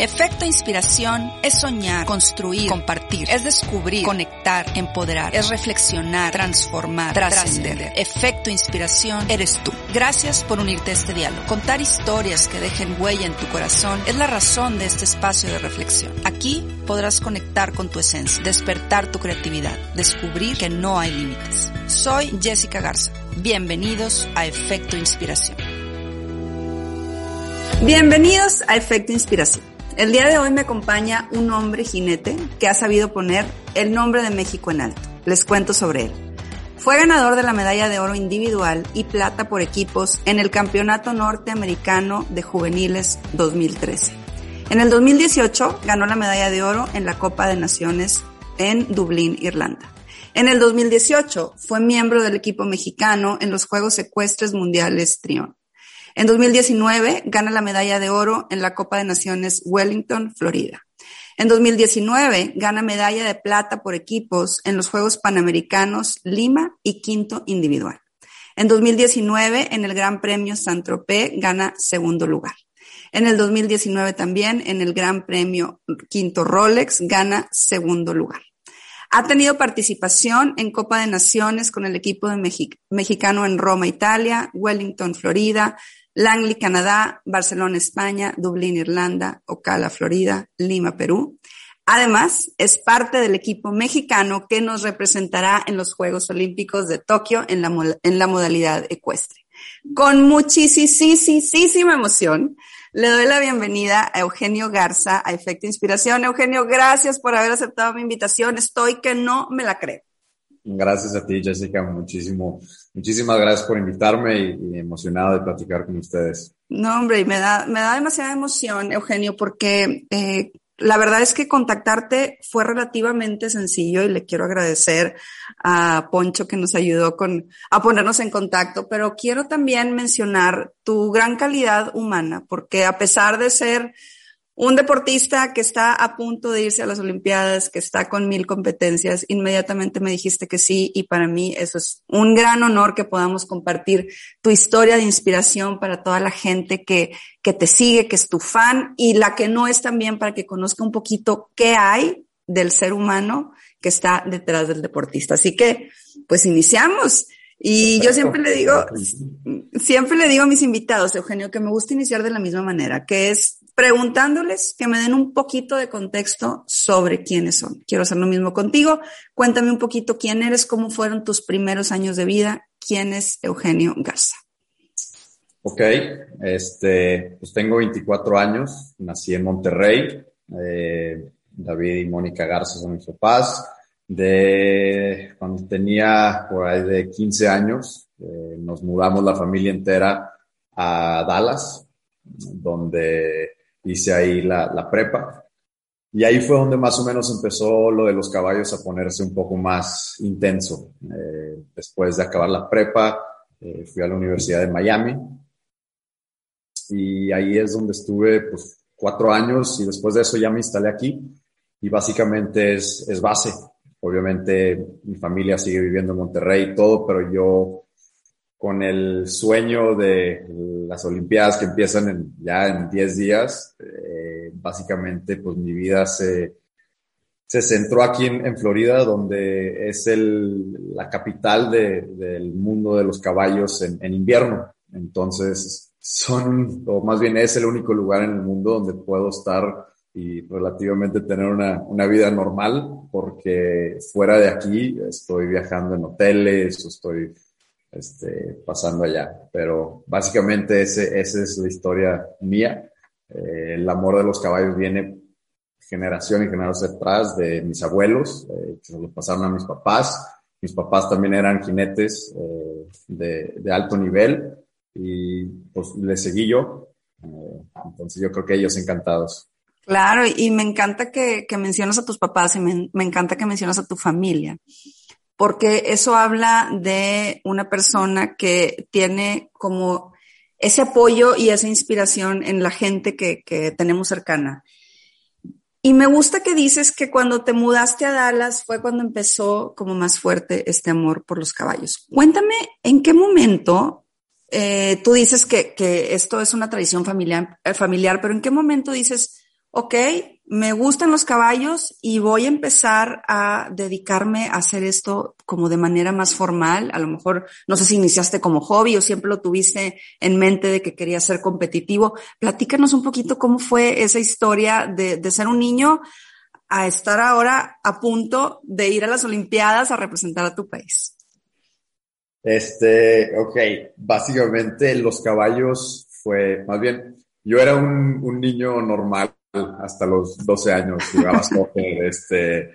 Efecto inspiración es soñar, construir, compartir, es descubrir, conectar, empoderar, es reflexionar, transformar, trascender. Efecto inspiración eres tú. Gracias por unirte a este diálogo. Contar historias que dejen huella en tu corazón es la razón de este espacio de reflexión. Aquí podrás conectar con tu esencia, despertar tu creatividad, descubrir que no hay límites. Soy Jessica Garza. Bienvenidos a Efecto Inspiración. Bienvenidos a Efecto Inspiración. El día de hoy me acompaña un hombre jinete que ha sabido poner el nombre de México en alto. Les cuento sobre él. Fue ganador de la medalla de oro individual y plata por equipos en el Campeonato Norteamericano de Juveniles 2013. En el 2018 ganó la medalla de oro en la Copa de Naciones en Dublín, Irlanda. En el 2018 fue miembro del equipo mexicano en los Juegos Ecuestres Mundiales Trión. En 2019 gana la medalla de oro en la Copa de Naciones Wellington, Florida. En 2019 gana medalla de plata por equipos en los Juegos Panamericanos Lima y quinto individual. En 2019 en el Gran Premio Saint-Tropez gana segundo lugar. En el 2019 también en el Gran Premio Quinto Rolex gana segundo lugar. Ha tenido participación en Copa de Naciones con el equipo de mexicano en Roma, Italia, Wellington, Florida, Langley, Canadá, Barcelona, España, Dublín, Irlanda, Ocala, Florida, Lima, Perú. Además, es parte del equipo mexicano que nos representará en los Juegos Olímpicos de Tokio en la, modalidad ecuestre. Con muchísima emoción, le doy la bienvenida a Eugenio Garza a Efecto Inspiración. Eugenio, gracias por haber aceptado mi invitación. Estoy que no me la creo. Gracias a ti, Jessica. Muchísimo, muchísimas gracias por invitarme y, emocionado de platicar con ustedes. No, hombre, me da, me da demasiada emoción, Eugenio, porque eh, la verdad es que contactarte fue relativamente sencillo y le quiero agradecer a Poncho que nos ayudó con, a ponernos en contacto, pero quiero también mencionar tu gran calidad humana, porque a pesar de ser un deportista que está a punto de irse a las Olimpiadas, que está con mil competencias, inmediatamente me dijiste que sí y para mí eso es un gran honor que podamos compartir tu historia de inspiración para toda la gente que, que te sigue, que es tu fan y la que no es también para que conozca un poquito qué hay del ser humano que está detrás del deportista. Así que, pues iniciamos. Y yo siempre le digo, siempre le digo a mis invitados, Eugenio, que me gusta iniciar de la misma manera, que es preguntándoles que me den un poquito de contexto sobre quiénes son. Quiero hacer lo mismo contigo. Cuéntame un poquito quién eres, cómo fueron tus primeros años de vida, quién es Eugenio Garza. Ok, este, pues tengo 24 años, nací en Monterrey. Eh, David y Mónica Garza son mis papás. De cuando tenía por ahí de 15 años, eh, nos mudamos la familia entera a Dallas, donde hice ahí la, la, prepa. Y ahí fue donde más o menos empezó lo de los caballos a ponerse un poco más intenso. Eh, después de acabar la prepa, eh, fui a la Universidad de Miami. Y ahí es donde estuve pues, cuatro años y después de eso ya me instalé aquí. Y básicamente es, es base. Obviamente mi familia sigue viviendo en Monterrey y todo, pero yo con el sueño de las Olimpiadas que empiezan en, ya en 10 días, eh, básicamente pues mi vida se, se centró aquí en, Florida, donde es el, la capital de, del mundo de los caballos en, en, invierno. Entonces son, o más bien es el único lugar en el mundo donde puedo estar y relativamente tener una, una vida normal, porque fuera de aquí estoy viajando en hoteles o estoy este, pasando allá. Pero básicamente ese, esa es la historia mía. Eh, el amor de los caballos viene generación y generación atrás de mis abuelos, eh, que se lo pasaron a mis papás. Mis papás también eran jinetes eh, de, alto nivel y pues les seguí yo. entonces yo creo que ellos encantados. Claro, y me encanta que, mencionas a tus papás y me encanta que mencionas a tu familia porque eso habla de una persona que tiene como ese apoyo y esa inspiración en la gente que, tenemos cercana. Y me gusta que dices que cuando te mudaste a Dallas fue cuando empezó como más fuerte este amor por los caballos. Cuéntame, ¿en qué momento eh, tú dices que, que, esto es una tradición familiar, eh, familiar, pero en qué momento dices, ok, me gustan los caballos y voy a empezar a dedicarme a hacer esto como de manera más formal. A lo mejor, no sé si iniciaste como hobby o siempre lo tuviste en mente de que querías ser competitivo. Platícanos un poquito cómo fue esa historia de, ser un niño a estar ahora a punto de ir a las Olimpiadas a representar a tu país. Este, ok, básicamente los caballos fue, más bien, yo era un niño normal hasta los 12 años, iba a soccer, este,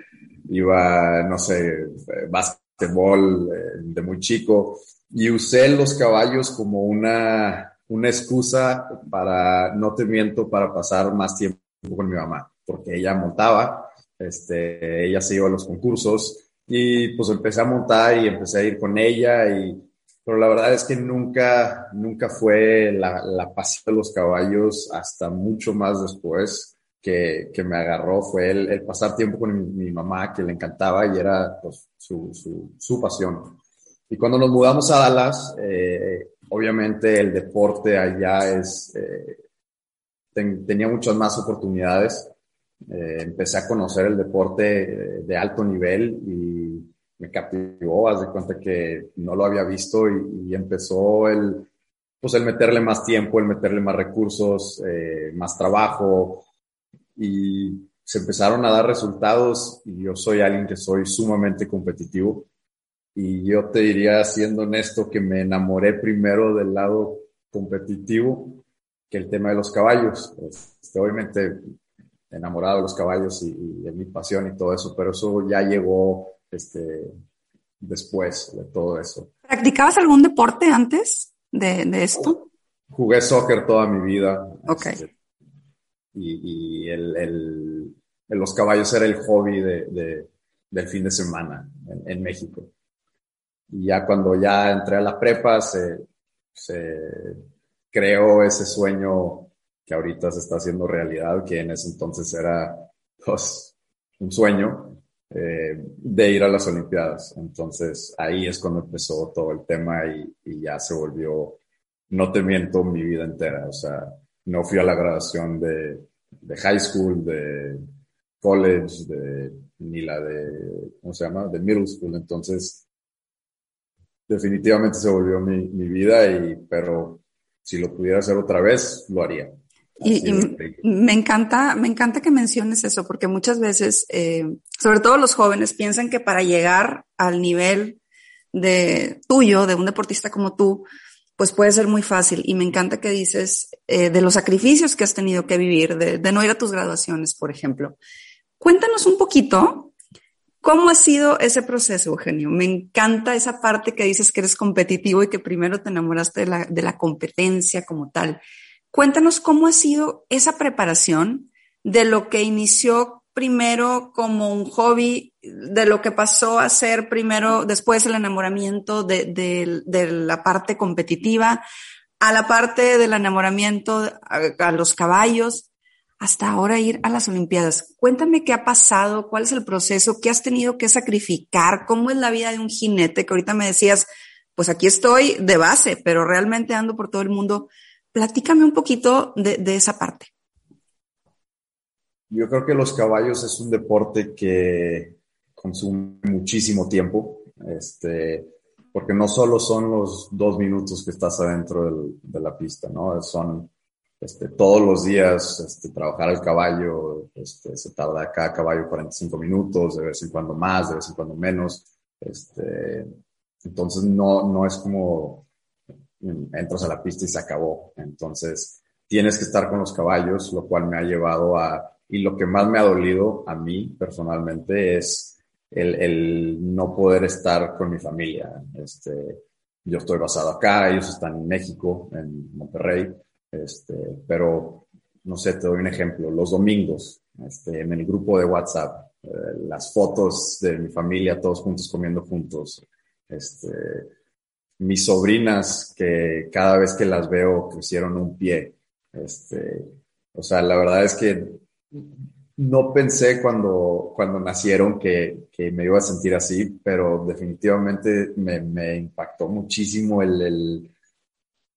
iba, no sé, básquetbol eh, de muy chico y usé los caballos como una, una excusa para, no te miento, para pasar más tiempo con mi mamá, porque ella montaba, este, ella se iba a los concursos y pues empecé a montar y empecé a ir con ella y pero la verdad es que nunca, nunca fue la, la pasión de los caballos hasta mucho más después que, que me agarró, fue el, el pasar tiempo con mi, mamá, que le encantaba y era pues, su, su, su, pasión. Y cuando nos mudamos a Dallas, eh, obviamente el deporte allá es, eh, tenía muchas más oportunidades. Eh, empecé a conocer el deporte de alto nivel y me captivó, haz de cuenta que no lo había visto y, empezó el, pues el meterle más tiempo, el meterle más recursos, eh, más trabajo y se empezaron a dar resultados y yo soy alguien que soy sumamente competitivo y yo te diría, siendo honesto, que me enamoré primero del lado competitivo que el tema de los caballos. Este, obviamente enamorado de los caballos y, y de mi pasión y todo eso, pero eso ya llegó este, después de todo eso. ¿Practicabas algún deporte antes de, de esto? Jugué soccer toda mi vida. Ok. Este, y, y el, el, los caballos era el hobby de, de del fin de semana en, en, México. Y ya cuando ya entré a la prepa, se, se creó ese sueño que ahorita se está haciendo realidad, que en ese entonces era pues, un sueño eh, de ir a las Olimpiadas. Entonces ahí es cuando empezó todo el tema y, ya se volvió, no te miento, mi vida entera. O sea, no fui a la graduación de, de high school, de college, de, ni la de, ¿cómo se llama? De middle school. Entonces, definitivamente se volvió mi, mi vida y, pero si lo pudiera hacer otra vez, lo haría. Y, y, me encanta, me encanta que menciones eso, porque muchas veces, eh, sobre todo los jóvenes, piensan que para llegar al nivel de tuyo, de un deportista como tú, pues puede ser muy fácil. Y me encanta que dices eh, de los sacrificios que has tenido que vivir, de, de no ir a tus graduaciones, por ejemplo. Cuéntanos un poquito ¿Cómo ha sido ese proceso, Eugenio? Me encanta esa parte que dices que eres competitivo y que primero te enamoraste de la, de la competencia como tal. Cuéntanos cómo ha sido esa preparación de lo que inició primero como un hobby, de lo que pasó a ser primero, después el enamoramiento de, de, de la parte competitiva, a la parte del enamoramiento a, a, los caballos, hasta ahora ir a las Olimpiadas. Cuéntame qué ha pasado, cuál es el proceso, qué has tenido que sacrificar, cómo es la vida de un jinete, que ahorita me decías, pues aquí estoy de base, pero realmente ando por todo el mundo. Platícame un poquito de, esa parte. Yo creo que los caballos es un deporte que consume muchísimo tiempo, este, porque no solo son los dos minutos que estás adentro de la pista, ¿no? Son este, todos los días este, trabajar el caballo, este, se tarda cada caballo 45 minutos, de vez en cuando más, de vez en cuando menos. Este, entonces no, no es como entras a la pista y se acabó. Entonces, tienes que estar con los caballos, lo cual me ha llevado a, y lo que más me ha dolido a mí personalmente es el, el no poder estar con mi familia. Este, yo estoy basado acá, ellos están en México, en Monterrey, este, pero no sé, te doy un ejemplo. Los domingos, este, en el grupo de WhatsApp, eh, las fotos de mi familia, todos juntos comiendo juntos, este, mis sobrinas que cada vez que las veo crecieron un pie. Este, o sea, la verdad es que no pensé cuando, cuando nacieron que, que me iba a sentir así, pero definitivamente me, impactó muchísimo el, el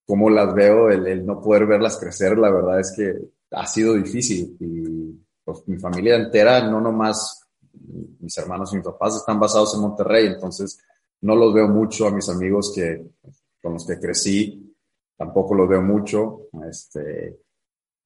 cómo las veo, el, el, no poder verlas crecer. La verdad es que ha sido difícil y pues mi familia entera, no nomás mis hermanos y mis papás están basados en Monterrey, entonces no los veo mucho a mis amigos que, con los que crecí, tampoco los veo mucho. Este,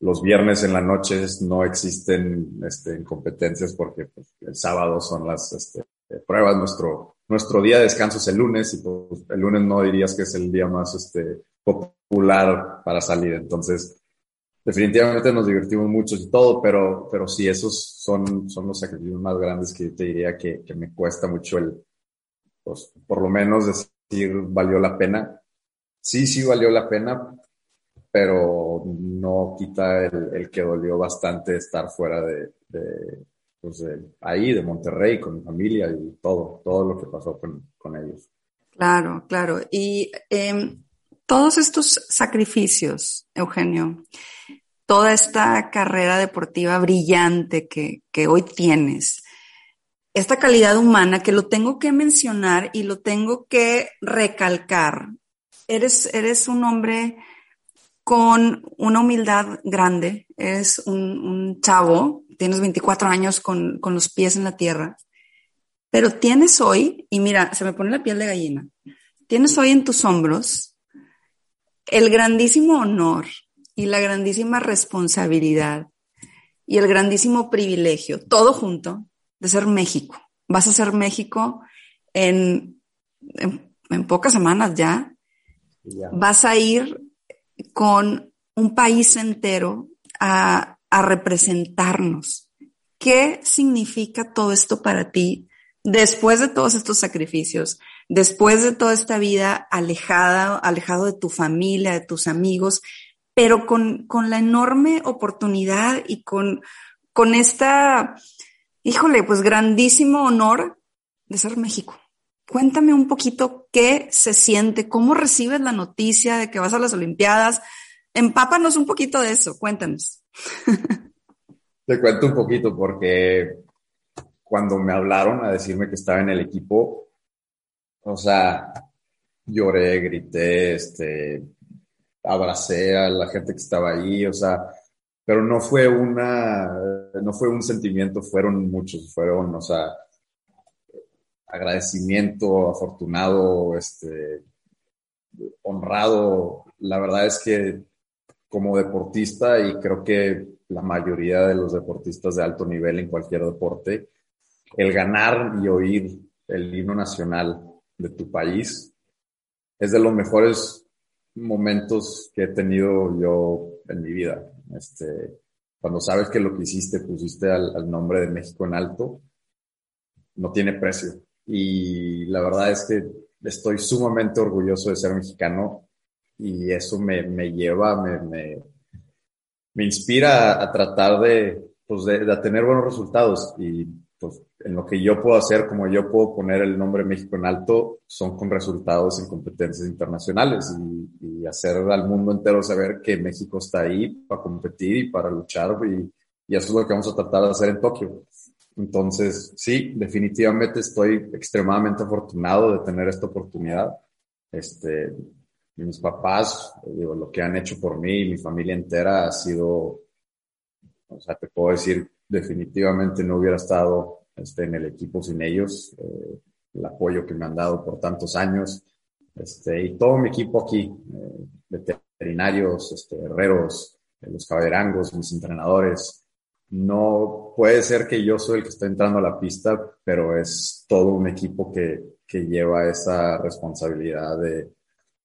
los viernes en la noche no existen este, competencias porque pues, el sábado son las este, pruebas. Nuestro, nuestro día de descanso es el lunes y pues, el lunes no dirías que es el día más este, popular para salir. Entonces, definitivamente nos divertimos mucho y todo, pero, pero sí, esos son, son los sacrificios más grandes que te diría que, que me cuesta mucho el, pues, por lo menos decir, valió la pena. Sí, sí valió la pena, pero no quita el, que dolió bastante estar fuera pues de, ahí, de Monterrey, con mi familia y todo, todo lo que pasó con, ellos. Claro, claro. Y eh, todos estos sacrificios, Eugenio, toda esta carrera deportiva brillante que hoy tienes, esta calidad humana que lo tengo que mencionar y lo tengo que recalcar. Eres, eres un hombre con una humildad grande, eres un, un chavo, tienes 24 años con, con, los pies en la tierra, pero tienes hoy, y mira, se me pone la piel de gallina, tienes hoy en tus hombros el grandísimo honor y la grandísima responsabilidad y el grandísimo privilegio, todo junto, de ser México. Vas a ser México en, en, en pocas semanas ya. ya. Vas a ir con un país entero a, a representarnos. ¿Qué significa todo esto para ti después de todos estos sacrificios, después de toda esta vida alejada, alejado de tu familia, de tus amigos, pero con, con la enorme oportunidad y con, con esta híjole, pues grandísimo honor de ser México. Cuéntame un poquito qué se siente, cómo recibes la noticia de que vas a las Olimpiadas. Empápanos un poquito de eso, cuéntanos. Te cuento un poquito porque cuando me hablaron a decirme que estaba en el equipo, o sea, lloré, grité, este, abracé a la gente que estaba ahí, o sea, pero no fue una, no fue un sentimiento, fueron muchos, fueron, o sea, agradecimiento, afortunado, este, honrado. La verdad es que como deportista, y creo que la mayoría de los deportistas de alto nivel en cualquier deporte, el ganar y oír el himno nacional de tu país es de los mejores momentos que he tenido yo en mi vida. Este, cuando sabes que lo que hiciste, pusiste al, al, nombre de México en alto, no tiene precio. Y la verdad es que estoy sumamente orgulloso de ser mexicano y eso me, me lleva, me, me, me inspira a, tratar de, pues de, de, tener buenos resultados. Y pues en lo que yo puedo hacer, como yo puedo poner el nombre México en alto, son con resultados en competencias internacionales y, y hacer al mundo entero saber que México está ahí para competir y para luchar y, y, eso es lo que vamos a tratar de hacer en Tokio. Entonces, sí, definitivamente estoy extremadamente afortunado de tener esta oportunidad. Este, mis papás, digo, lo que han hecho por mí y mi familia entera ha sido, o sea, te puedo decir definitivamente no hubiera estado este, en el equipo sin ellos, eh, el apoyo que me han dado por tantos años, este, y todo mi equipo aquí, eh, veterinarios, este, herreros, eh, los caballerangos, mis entrenadores. No puede ser que yo soy el que está entrando a la pista, pero es todo un equipo que, que lleva esa responsabilidad de,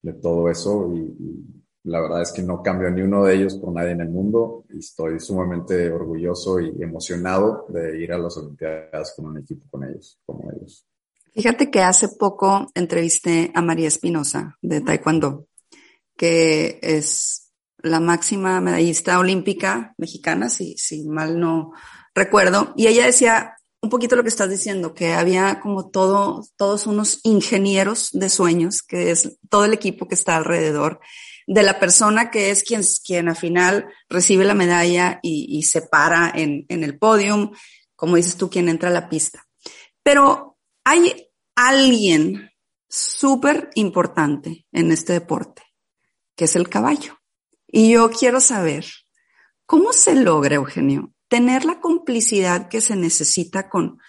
de todo eso y, y la verdad es que no cambio ni uno de ellos por nadie en el mundo y estoy sumamente orgulloso y emocionado de ir a las Olimpiadas con un equipo con ellos, como ellos. Fíjate que hace poco entrevisté a María Espinosa de Taekwondo, que es la máxima medallista olímpica mexicana, si, si mal no recuerdo, y ella decía un poquito lo que estás diciendo, que había como todo, todos unos ingenieros de sueños, que es todo el equipo que está alrededor de la persona que es quien, quien al final recibe la medalla y, y se para en, en el podium, como dices tú, quien entra a la pista. Pero hay alguien súper importante en este deporte, que es el caballo. Y yo quiero saber, ¿cómo se logra, Eugenio, tener la complicidad que se necesita con,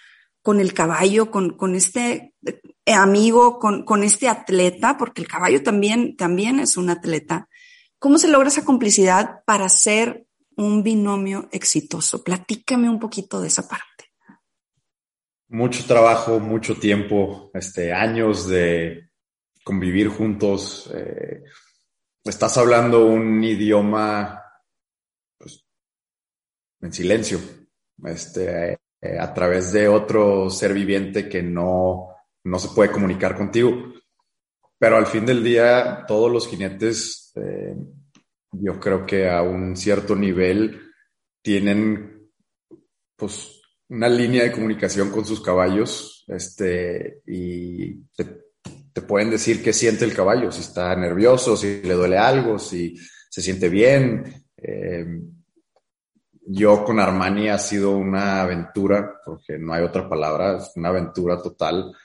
con el caballo, con, con este amigo, con, con este atleta, porque el caballo también, también es un atleta. ¿Cómo se logra esa complicidad para ser un binomio exitoso? Platícame un poquito de esa parte. Mucho trabajo, mucho tiempo, este, años de convivir juntos. Eh, estás hablando un idioma pues, en silencio, este, eh, a través de otro ser viviente que no, no se puede comunicar contigo. Pero al fin del día, todos los jinetes, eh, yo creo que a un cierto nivel tienen pues una línea de comunicación con sus caballos este, y te, pueden decir qué siente el caballo, si está nervioso, si le duele algo, si se siente bien. Eh, yo con Armani ha sido una aventura, porque no hay otra palabra, una aventura total.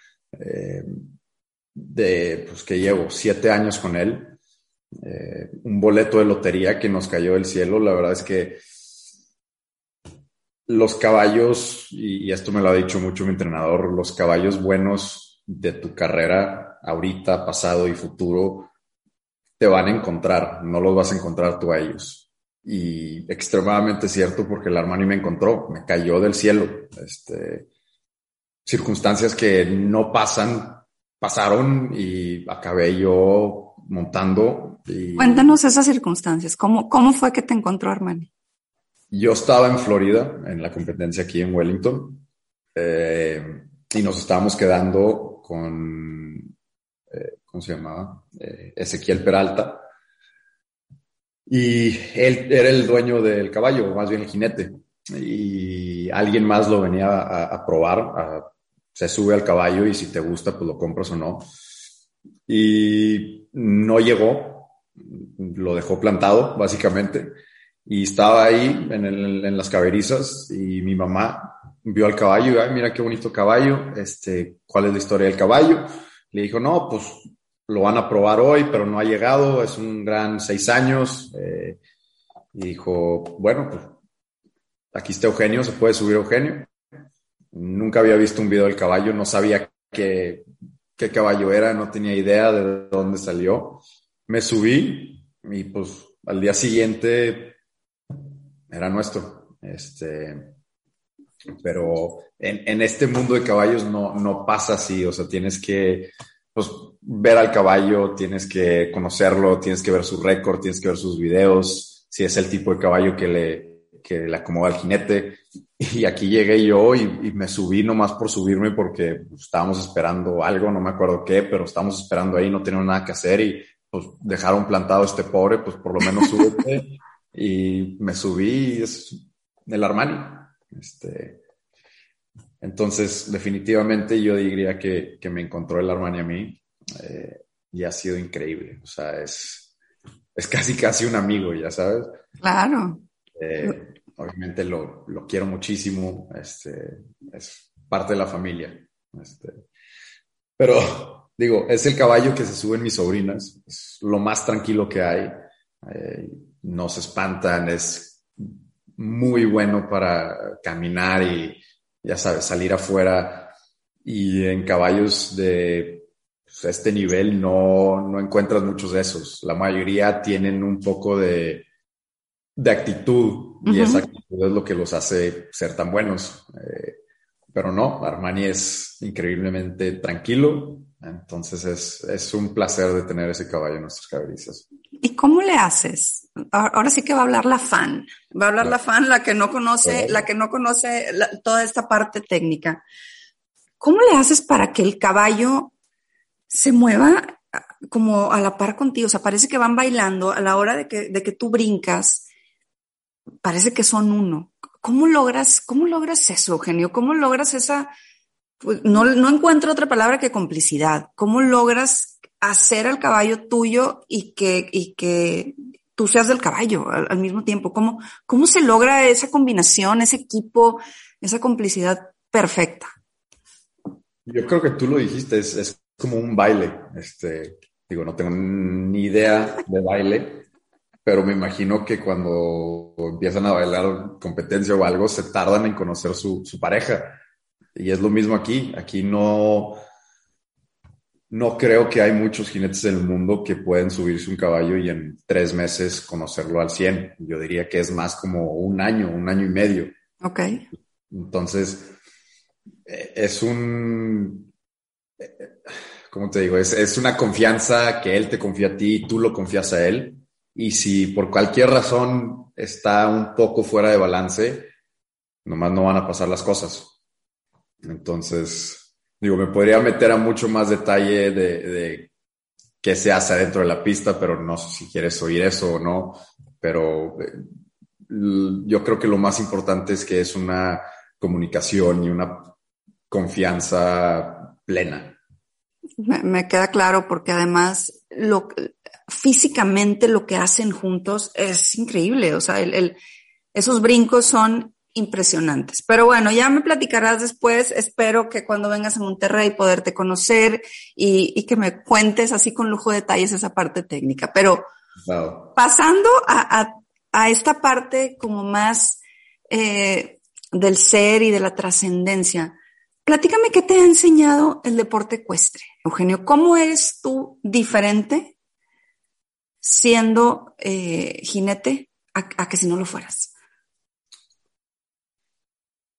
De pues que llevo siete años con él, eh, un boleto de lotería que nos cayó del cielo. La verdad es que los caballos, y, esto me lo ha dicho mucho mi entrenador, los caballos buenos de tu carrera, ahorita, pasado y futuro, te van a encontrar, no los vas a encontrar tú a ellos. Y extremadamente cierto porque el Armani me encontró, me cayó del cielo. Este, circunstancias que no pasan, pasaron y acabé yo montando. Y Cuéntanos esas circunstancias. ¿Cómo, ¿Cómo fue que te encontró Armani? Yo estaba en Florida, en la competencia aquí en Wellington, eh, y nos estábamos quedando con, eh, ¿cómo se llamaba? Eh, Ezequiel Peralta. Y él era el dueño del caballo, más bien el jinete. Y alguien más lo venía a, probar, se sube al caballo y si te gusta, pues lo compras o no. Y no llegó, lo dejó plantado, básicamente y estaba ahí en, el, en las caberizas y mi mamá vio al caballo y, ay, mira qué bonito caballo, este, ¿cuál es la historia del caballo? Le dijo, no, pues lo van a probar hoy, pero no ha llegado, es un gran seis años. Eh, y dijo, bueno, pues aquí está Eugenio, se puede subir Eugenio. Nunca había visto un video del caballo, no sabía qué, qué caballo era, no tenía idea de dónde salió. Me subí y pues al día siguiente era nuestro. Este, pero en, en, este mundo de caballos no, no pasa así, o sea, tienes que pues, ver al caballo, tienes que conocerlo, tienes que ver su récord, tienes que ver sus videos, si es el tipo de caballo que le, que le acomoda al jinete. Y aquí llegué yo y, y me subí nomás por subirme porque estábamos esperando algo, no me acuerdo qué, pero estábamos esperando ahí, no teníamos nada que hacer y pues dejaron plantado este pobre, pues por lo menos súbete y me subí es el Armani. Este, entonces, definitivamente yo diría que, que, me encontró el Armani a mí eh, y ha sido increíble. O sea, es, es casi, casi un amigo, ya sabes. Claro. Eh, obviamente lo, lo, quiero muchísimo. Este, es parte de la familia. Este, pero digo, es el caballo que se suben mis sobrinas. Es lo más tranquilo que hay. Eh, no se espantan, es muy bueno para caminar y, ya sabes, salir afuera. Y en caballos de pues, este nivel no, no encuentras muchos de esos. La mayoría tienen un poco de, de actitud y esa actitud es lo que los hace ser tan buenos. Eh, pero no, Armani es increíblemente tranquilo, entonces es, es, un placer de tener ese caballo en nuestras cabezas. ¿Y cómo le haces? Ahora sí que va a hablar la fan, va a hablar la fan, la que no conoce, la que no conoce toda esta parte técnica. ¿Cómo le haces para que el caballo se mueva ah, como a la par contigo? O sea, parece que van bailando a la hora de que, de que tú brincas, parece que son uno. ¿Cómo logras, cómo logras eso, Eugenio? ¿Cómo logras esa, pues no, no encuentro otra palabra que complicidad. ¿Cómo logras hacer al caballo tuyo y que, y que tú seas del caballo al, mismo tiempo? ¿Cómo, ¿Cómo se logra esa combinación, ese equipo, esa complicidad perfecta? Yo creo que tú lo dijiste, es, es como un baile. Este, digo, no tengo ni idea de baile, pero me imagino que cuando empiezan a bailar competencia o algo, se tardan en conocer su, su pareja. Y es lo mismo aquí. Aquí no, no creo que hay muchos jinetes en el mundo que pueden subirse un caballo y en tres meses conocerlo al 100. Yo diría que es más como un año, un año y medio. Ok. Entonces, eh, es un, eh, ¿cómo te digo? Es, es una confianza que él te confía a ti y tú lo confías a él. Y si por cualquier razón está un poco fuera de balance, nomás no van a pasar las cosas. Entonces, digo, me podría meter a mucho más detalle de, de qué se hace adentro de la pista, pero no sé si quieres oír eso o no. Pero eh, yo creo que lo más importante es que es una comunicación y una confianza plena. Me, queda claro porque además lo, físicamente lo que hacen juntos es increíble. O sea, el, esos brincos son impresionantes. Pero bueno, ya me platicarás después. Espero que cuando vengas a Monterrey poderte conocer y, que me cuentes así con lujo de detalles esa parte técnica. Pero pasando a, esta parte como más eh, del ser y de la trascendencia. Platícame qué te ha enseñado el deporte ecuestre, Eugenio. ¿Cómo eres tú diferente siendo eh, jinete a, que si no lo fueras?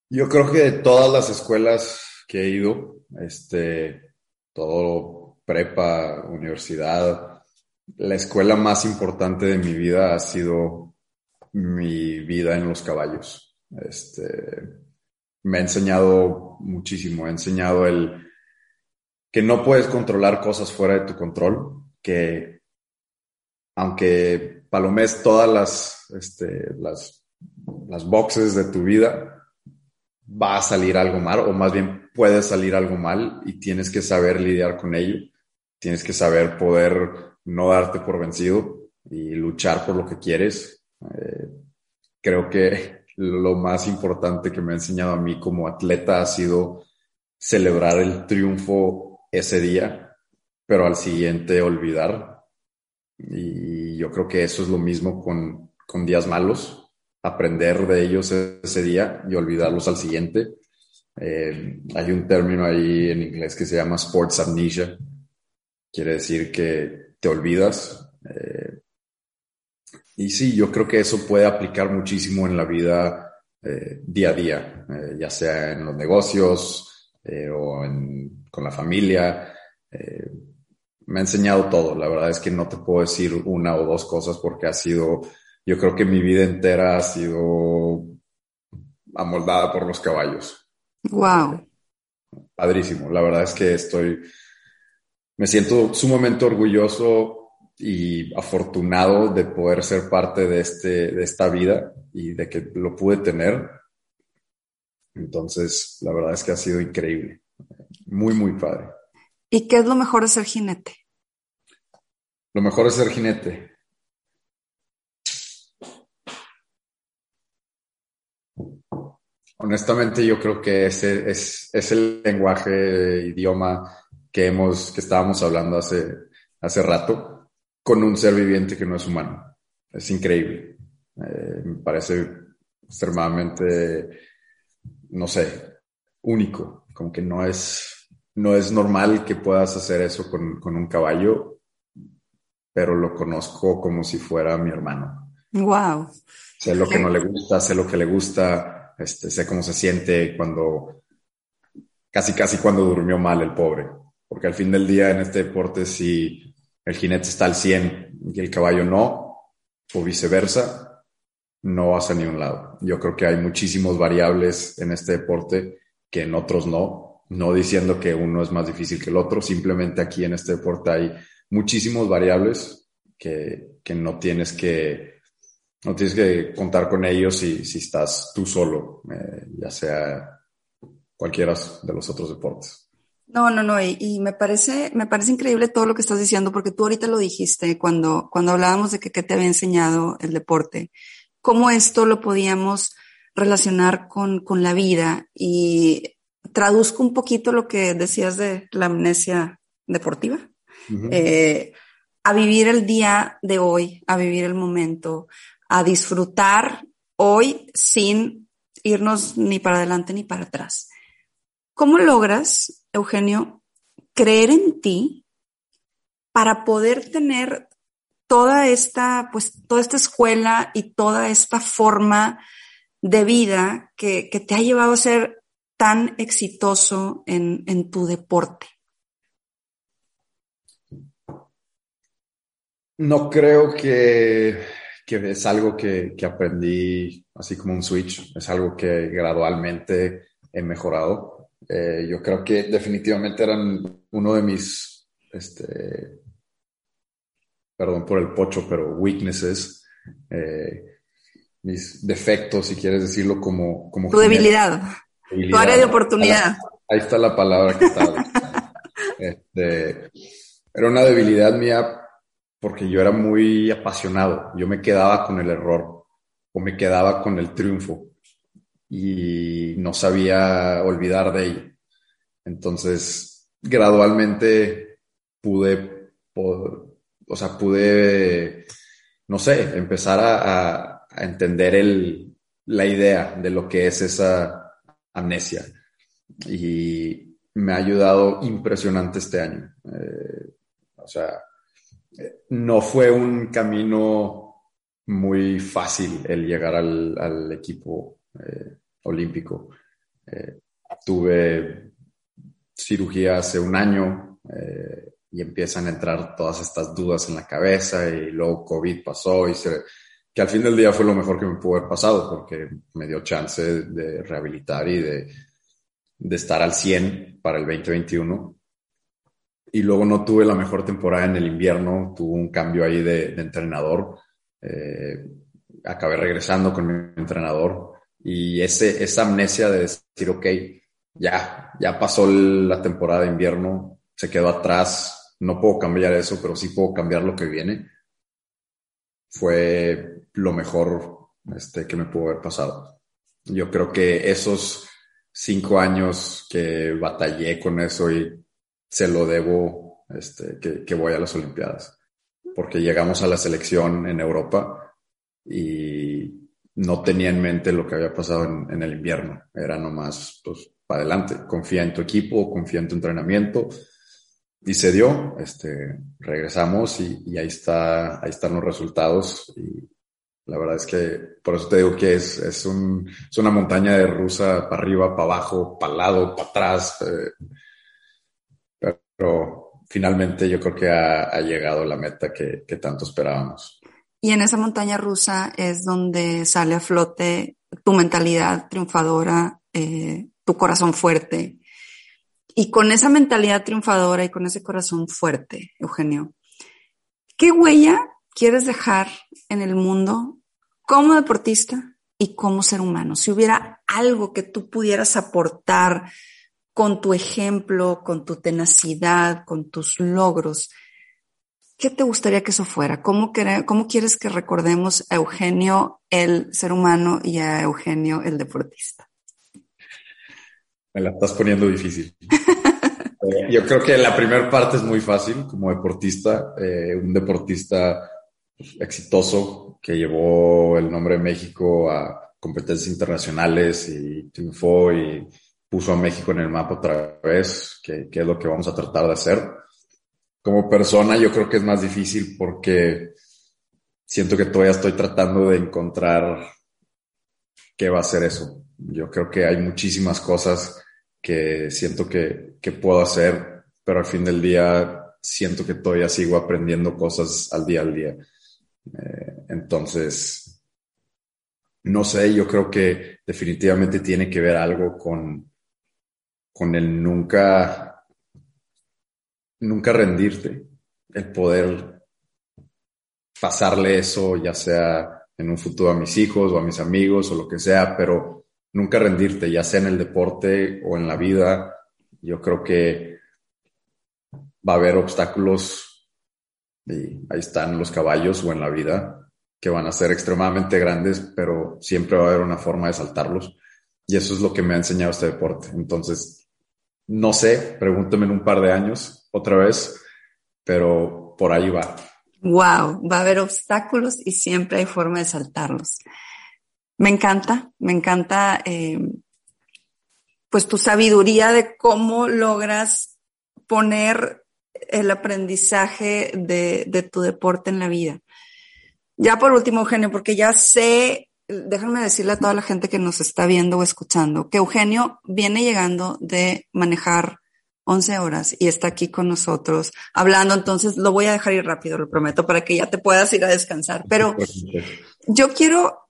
Yo creo que de todas las escuelas que he ido, este, todo prepa, universidad, la escuela más importante de mi vida ha sido mi vida en los caballos. Este, me ha enseñado muchísimo, ha enseñado el que no puedes controlar cosas fuera de tu control, que aunque palomes todas las, este, las, las boxes de tu vida, va a salir algo mal, o más bien puede salir algo mal y tienes que saber lidiar con ello. Tienes que saber poder no darte por vencido y luchar por lo que quieres. Eh, creo que lo más importante que me ha enseñado a mí como atleta ha sido celebrar el triunfo ese día, pero al siguiente olvidar. Y yo creo que eso es lo mismo con, con días malos, aprender de ellos ese día y olvidarlos al siguiente. Eh, hay un término ahí en inglés que se llama sports amnesia. Quiere decir que te olvidas. Eh, y sí, yo creo que eso puede aplicar muchísimo en la vida eh, día a día, ya sea en los negocios o con la familia. Me ha enseñado todo. La verdad es que no te puedo decir una o dos cosas porque ha sido, yo creo que mi vida entera ha sido amoldada por los caballos. Wow. Padrísimo. La verdad es que estoy, me siento sumamente orgulloso y afortunado de poder ser parte de, este, de esta vida y de que lo pude tener. Entonces, la verdad es que ha sido increíble. Muy, muy padre. ¿Y qué es lo mejor de ser jinete? Lo mejor de ser jinete. Honestamente, yo creo que ese es, es el lenguaje, idioma que hemos, que estábamos hablando hace, hace rato con un ser viviente que no es humano. Es increíble. Eh, me parece extremadamente, no sé, único. Como que no es, no es normal que puedas hacer eso con, con un caballo, pero lo conozco como si fuera mi hermano. Wow. Sé lo que no le gusta, sé lo que le gusta, este, sé cómo se siente cuando, casi casi cuando durmió mal el pobre. Porque al fin del día en este deporte si el jinete está al 100 y el caballo no, o viceversa, no vas a ni un lado. Yo creo que hay muchísimos variables en este deporte que en otros no, no diciendo que uno es más difícil que el otro, simplemente aquí en este deporte hay muchísimos variables que, no tienes que no tienes que contar con ellos si, si estás tú solo, eh, ya sea cualquiera de los otros deportes. No, no, no, y, me parece, me parece increíble todo lo que estás diciendo, porque tú ahorita lo dijiste cuando, cuando hablábamos de que, qué te había enseñado el deporte, cómo esto lo podíamos relacionar con, con la vida y traduzco un poquito lo que decías de la amnesia deportiva. Eh, a vivir el día de hoy, a vivir el momento, a disfrutar hoy sin irnos ni para adelante ni para atrás. ¿Cómo logras, Eugenio, creer en ti para poder tener toda esta, pues, toda esta escuela y toda esta forma de vida que, que te ha llevado a ser tan exitoso en, en tu deporte? No creo que, que es algo que, que, aprendí así como un switch, es algo que gradualmente he mejorado. Eh, yo creo que definitivamente eran uno de mis, este, perdón por el pocho, pero weaknesses, eh, mis defectos, si quieres decirlo como... como tu debilidad, tu área de oportunidad. Ahí está la palabra que estaba. este, era una debilidad mía porque yo era muy apasionado, yo me quedaba con el error o me quedaba con el triunfo y no sabía olvidar de ello. Entonces, gradualmente pude, o sea, pude, no sé, empezar a, a entender el, la idea de lo que es esa amnesia. Y me ha ayudado impresionante este año. Eh, o sea, no fue un camino muy fácil el llegar al, equipo eh, olímpico. Eh, tuve cirugía hace un año eh, y empiezan a entrar todas estas dudas en la cabeza y luego COVID pasó y que al fin del día fue lo mejor que me pudo haber pasado porque me dio chance de rehabilitar y de, de estar al 100 para el 2021 y luego no tuve la mejor temporada en el invierno, tuve un cambio ahí de, entrenador, eh, acabé regresando con mi entrenador y ese, esa amnesia de decir, ok, ya, ya pasó la temporada de invierno, se quedó atrás, no puedo cambiar eso, pero sí puedo cambiar lo que viene, fue lo mejor este, que me pudo haber pasado. Yo creo que esos cinco años que batallé con eso y se lo debo este, que, voy a las Olimpiadas, porque llegamos a la selección en Europa y no tenía en mente lo que había pasado en, el invierno, era nomás, pues, para adelante, confía en tu equipo, confía en tu entrenamiento, y se dio, este, regresamos y, ahí está, ahí están los resultados y la verdad es que por eso te digo que es, es, un, es una montaña de rusa para arriba, para abajo, para lado, para atrás. Eh, pero finalmente yo creo que ha, llegado la meta que, tanto esperábamos. Y en esa montaña rusa es donde sale a flote tu mentalidad triunfadora, eh, tu corazón fuerte. Y con esa mentalidad triunfadora y con ese corazón fuerte, Eugenio, ¿qué huella quieres dejar en el mundo como deportista y como ser humano? Si hubiera algo que tú pudieras aportar con tu ejemplo, con tu tenacidad, con tus logros. ¿Qué te gustaría que eso fuera? ¿Cómo, ¿Cómo, quieres que recordemos a Eugenio el ser humano y a Eugenio el deportista? Me la estás poniendo difícil. Eh, yo creo que la primera parte es muy fácil como deportista, eh, un deportista exitoso que llevó el nombre de México a competencias internacionales y triunfó y puso a México en el mapa otra vez, que, es lo que vamos a tratar de hacer. Como persona yo creo que es más difícil porque siento que todavía estoy tratando de encontrar qué va a ser eso. Yo creo que hay muchísimas cosas que siento que, que puedo hacer, pero al fin del día siento que todavía sigo aprendiendo cosas al día al día. Eh, entonces, no sé, yo creo que definitivamente tiene que ver algo con, con el nunca, nunca rendirte, el poder pasarle eso, ya sea en un futuro a mis hijos o a mis amigos o lo que sea, pero nunca rendirte, ya sea en el deporte o en la vida. Yo creo que va a haber obstáculos y ahí están los caballos o en la vida que van a ser extremadamente grandes, pero siempre va a haber una forma de saltarlos. Y eso es lo que me ha enseñado este deporte. Entonces, no sé, pregúntame en un par de años otra vez, pero por ahí va. Wow, va a haber obstáculos y siempre hay forma de saltarlos. Me encanta, me encanta eh, pues tu sabiduría de cómo logras poner el aprendizaje de, de tu deporte en la vida. Ya por último, Eugenio, porque ya sé, déjame decirle a toda la gente que nos está viendo o escuchando, que Eugenio viene llegando de manejar 11 horas y está aquí con nosotros hablando, entonces lo voy a dejar ir rápido, lo prometo, para que ya te puedas ir a descansar. Pero yo quiero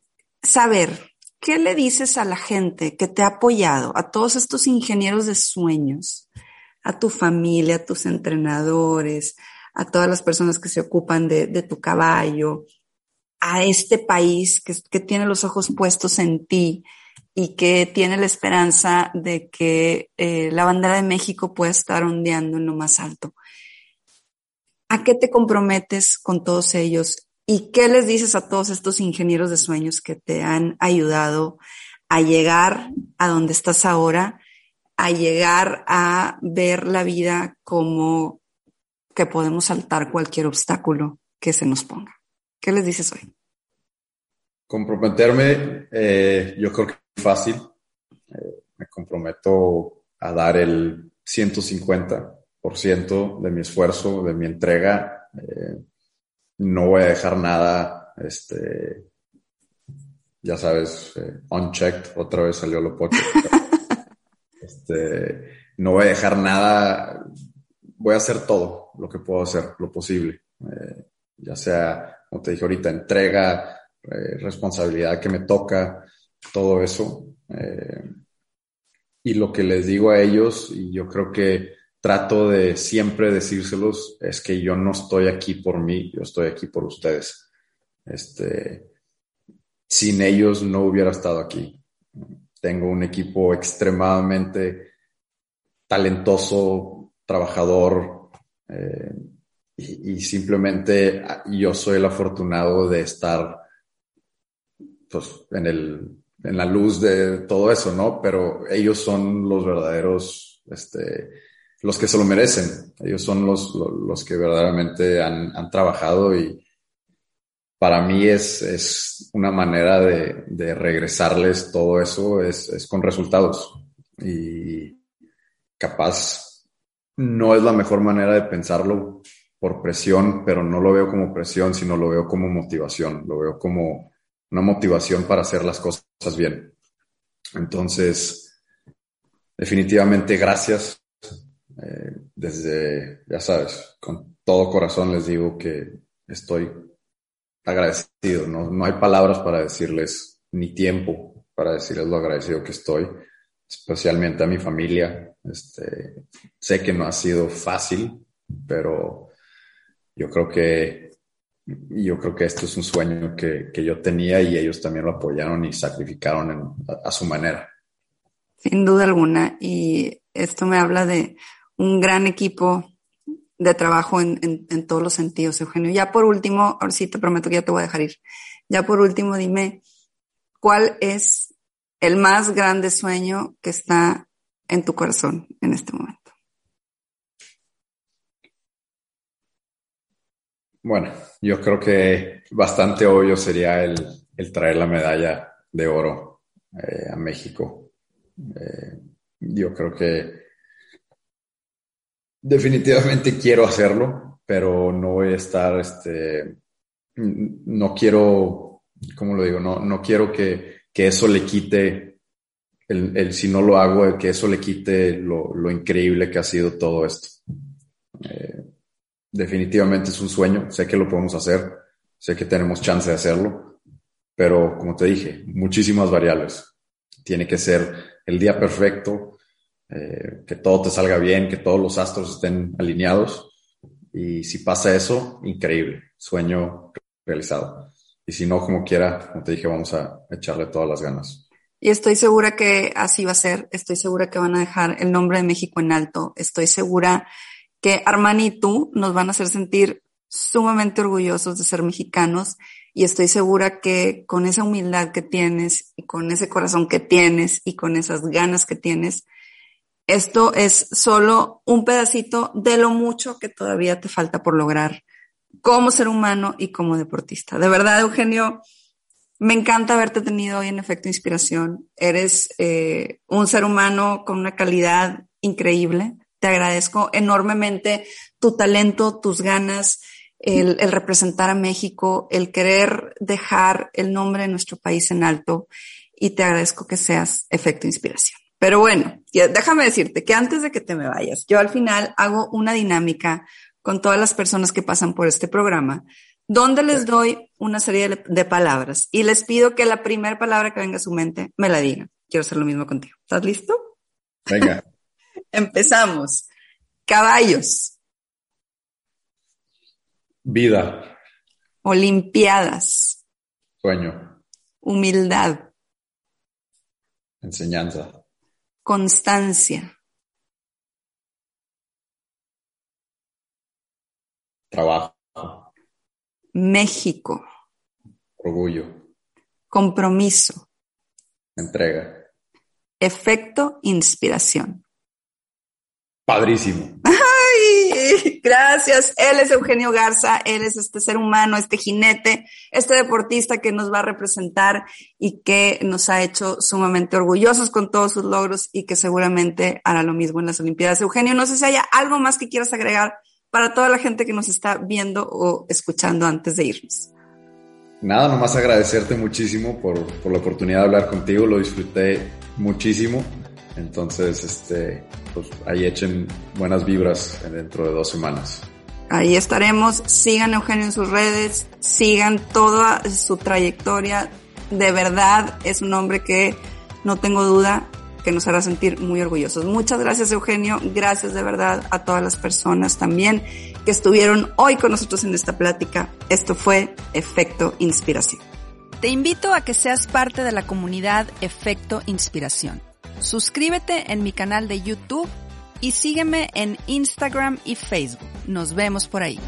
saber, ¿qué le dices a la gente que te ha apoyado, a todos estos ingenieros de sueños, a tu familia, a tus entrenadores, a todas las personas que se ocupan de, tu caballo, a este país que, que, tiene los ojos puestos en ti y que tiene la esperanza de que eh, la bandera de México pueda estar ondeando en lo más alto. ¿A qué te comprometes con todos ellos? ¿Y qué les dices a todos estos ingenieros de sueños que te han ayudado a llegar a donde estás ahora, a llegar a ver la vida como que podemos saltar cualquier obstáculo que se nos ponga? ¿Qué les dices hoy? Comprometerme, eh, yo creo que es fácil. Eh, me comprometo a dar el 150% de mi esfuerzo, de mi entrega. Eh, no voy a dejar nada, este, ya sabes, eh, unchecked, otra vez salió lo pocho. este, no voy a dejar nada, voy a hacer todo lo que puedo hacer, lo posible. Eh, ya sea, como te dije ahorita, entrega, eh, responsabilidad que me toca, todo eso. Y lo que les digo a ellos, y yo creo que trato de siempre decírselos, es que yo no estoy aquí por mí, yo estoy aquí por ustedes. Este, sin ellos no hubiera estado aquí. Tengo un equipo extremadamente talentoso, trabajador, eh, y, y, simplemente yo soy el afortunado de estar pues, en, el, en la luz de todo eso, ¿no? Pero ellos son los verdaderos, este, los que se lo merecen. Ellos son los, los, que verdaderamente han, han, trabajado y para mí es, es una manera de, de regresarles todo eso, es, es con resultados. Y capaz no es la mejor manera de pensarlo por presión, pero no lo veo como presión, sino lo veo como motivación, lo veo como una motivación para hacer las cosas bien. Entonces, definitivamente gracias. Desde, ya sabes, con todo corazón les digo que estoy agradecido. No, no hay palabras para decirles, ni tiempo para decirles lo agradecido que estoy, especialmente a mi familia. Este, sé que no ha sido fácil, pero yo creo que yo creo que esto es un sueño que, que yo tenía y ellos también lo apoyaron y sacrificaron a, a, su manera. Sin duda alguna. Y esto me habla de un gran equipo de trabajo en, en, todos los sentidos, Eugenio. Ya por último, ahora sí te prometo que ya te voy a dejar ir. Ya por último, dime, ¿cuál es el más grande sueño que está en tu corazón en este momento? Bueno, yo creo que bastante obvio sería el, el traer la medalla de oro eh, a México. Eh, yo creo que definitivamente quiero hacerlo, pero no voy a estar, este, no quiero, ¿cómo lo digo? No, no quiero que, que eso le quite, el, el, si no lo hago, que eso le quite lo, lo increíble que ha sido todo esto. Eh, definitivamente es un sueño, sé que lo podemos hacer, sé que tenemos chance de hacerlo, pero como te dije, muchísimas variables. Tiene que ser el día perfecto, eh, que todo te salga bien, que todos los astros estén alineados y si pasa eso, increíble, sueño realizado. Y si no, como quiera, como te dije, vamos a echarle todas las ganas. Y estoy segura que así va a ser. Estoy segura que van a dejar el nombre de México en alto. Estoy segura que Armani y tú nos van a hacer sentir sumamente orgullosos de ser mexicanos y estoy segura que con esa humildad que tienes y con ese corazón que tienes y con esas ganas que tienes, esto es solo un pedacito de lo mucho que todavía te falta por lograr como ser humano y como deportista. De verdad, Eugenio, me encanta haberte tenido hoy en Efecto Inspiración. Eres eh, un ser humano con una calidad increíble. Te agradezco enormemente tu talento, tus ganas, el, el, representar a México, el querer dejar el nombre de nuestro país en alto y te agradezco que seas efecto inspiración. Pero bueno, déjame decirte que antes de que te me vayas, yo al final hago una dinámica con todas las personas que pasan por este programa, donde les doy una serie de, de palabras y les pido que la primera palabra que venga a su mente me la digan. Quiero hacer lo mismo contigo. ¿Estás listo? Venga. Empezamos. Caballos. Vida. Olimpiadas. Sueño. Humildad. Enseñanza. Constancia. Trabajo. México. Orgullo. Compromiso. Entrega. Efecto inspiración. Padrísimo. Gracias. Él es Eugenio Garza, él es este ser humano, este jinete, este deportista que nos va a representar y que nos ha hecho sumamente orgullosos con todos sus logros y que seguramente hará lo mismo en las Olimpiadas. Eugenio, no sé si haya algo más que quieras agregar para toda la gente que nos está viendo o escuchando antes de irnos. Nada, nomás agradecerte muchísimo por, por la oportunidad de hablar contigo, lo disfruté muchísimo. Entonces, este, pues ahí echen buenas vibras dentro de dos semanas. Ahí estaremos. Sigan a Eugenio en sus redes, sigan toda su trayectoria. De verdad es un hombre que no tengo duda que nos hará sentir muy orgullosos. Muchas gracias Eugenio, gracias de verdad a todas las personas también que estuvieron hoy con nosotros en esta plática. Esto fue Efecto Inspiración. Te invito a que seas parte de la comunidad Efecto Inspiración. Suscríbete en mi canal de YouTube y sígueme en Instagram y Facebook. Nos vemos por ahí.